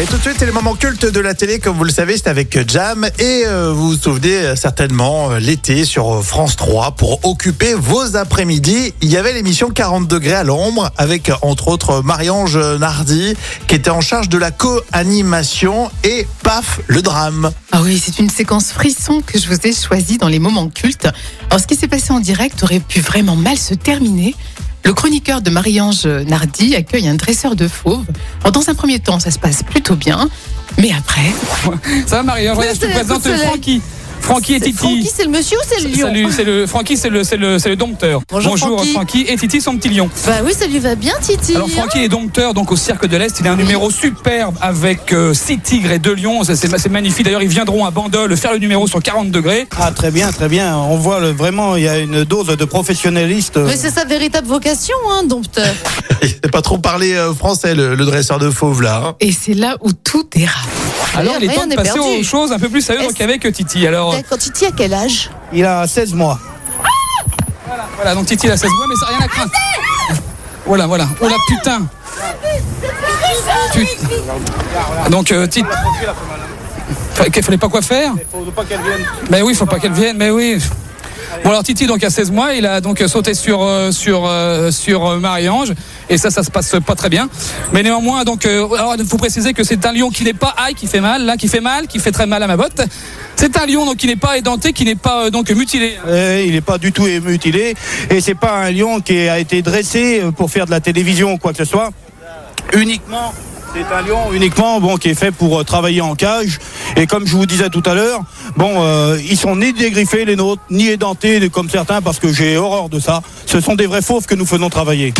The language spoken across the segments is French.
Et tout de suite, c'est le moment culte de la télé, comme vous le savez, c'est avec Jam. Et euh, vous vous souvenez euh, certainement, euh, l'été sur France 3, pour occuper vos après-midi, il y avait l'émission 40 degrés à l'ombre, avec entre autres Marie-Ange Nardi, qui était en charge de la co-animation, et paf, le drame. Ah oui, c'est une séquence frisson que je vous ai choisie dans les moments cultes. Alors, ce qui s'est passé en direct aurait pu vraiment mal se terminer. Le chroniqueur de Marie-Ange Nardi accueille un dresseur de fauves. Alors, dans un premier temps, ça se passe plutôt bien. Mais après, Ça va Marie, je te présente. Francky. Francky et Titi. Francky, c'est le monsieur ou c'est le lion Salut, c'est le Francky, c'est le, c'est le, c'est le dompteur. Bonjour, Francky. et Titi, son petit lion. Bah oui, ça lui va bien, Titi. Alors Francky est dompteur donc au Cirque de l'Est. Il a un numéro superbe avec euh, six tigres et deux lions. Ça, C'est c'est magnifique. D'ailleurs, ils viendront à Bandol faire le numéro sur 40 degrés. Ah très bien, très bien. On voit le- vraiment, il y a une dose de professionnaliste. Mais c'est sa véritable vocation, hein, dompteur. Il sait pas trop parler euh, français, le, le dresseur de fauves, là. hein. et c'est là où tout dérape. Alors, il est temps de passer perdu. aux choses un peu plus sérieuses Est-ce- donc avec Titi. Alors, D'accord, Titi, à quel âge Il a 16 mois. voilà, donc Titi il a 16 mois, mais ça n'a rien à craindre. Voilà, voilà. Oh la putain. Putain. Donc, euh, Titi. Qu'il fallait pas quoi faire Faut pas qu'elle vienne. Ben oui, faut pas qu'elle vienne, mais oui. Bon alors Titi donc à 16 mois, il a donc sauté sur euh, sur euh, sur Marie-Ange et ça ça se passe pas très bien. Mais néanmoins donc alors il faut préciser que c'est un lion qui n'est pas aïe qui fait mal, là qui fait mal, qui fait très mal à ma botte. C'est un lion donc qui n'est pas édenté, qui n'est pas euh, donc mutilé. Euh, il n'est pas du tout mutilé et c'est pas un lion qui a été dressé pour faire de la télévision ou quoi que ce soit. Uniquement, c'est un lion uniquement bon qui est fait pour euh, travailler en cage et comme je vous disais tout à l'heure, bon euh, ils sont ni dégriffés les nôtres, ni édentés comme certains parce que j'ai horreur de ça. Ce sont des vrais fauves que nous faisons travailler.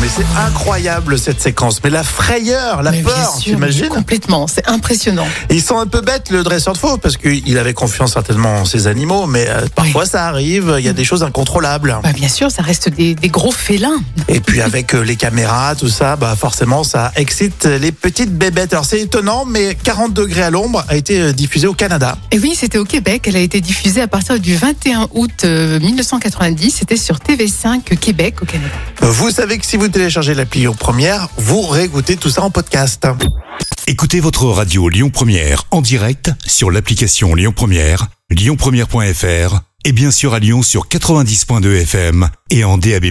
Mais c'est incroyable cette séquence. Mais la frayeur, la Mais peur, t'imagines Complètement, c'est impressionnant. Et Ils sont un peu bêtes, le dresseur de fauves, parce qu'il avait confiance certainement en ses animaux, mais euh, parfois ça arrive, il y a des choses incontrôlables. Bah, bien sûr, ça reste des, des gros félins. Et puis avec euh, les caméras, tout ça, bah forcément ça excite les petites bébêtes. Alors c'est étonnant, mais 40 degrés à l'ombre a été euh, diffusé au Canada. Et oui, c'était au Québec. Elle a été diffusée à partir du 21 août euh, 1990. C'était sur TV5 Québec au Canada. Vous savez que si vous téléchargez l'appli Lyon Première, vous réécoutez tout ça en podcast. Écoutez votre radio Lyon Première en direct sur l'application Lyon Première, lyonpremière.fr et bien sûr à Lyon sur 90.2 FM et en DAB+.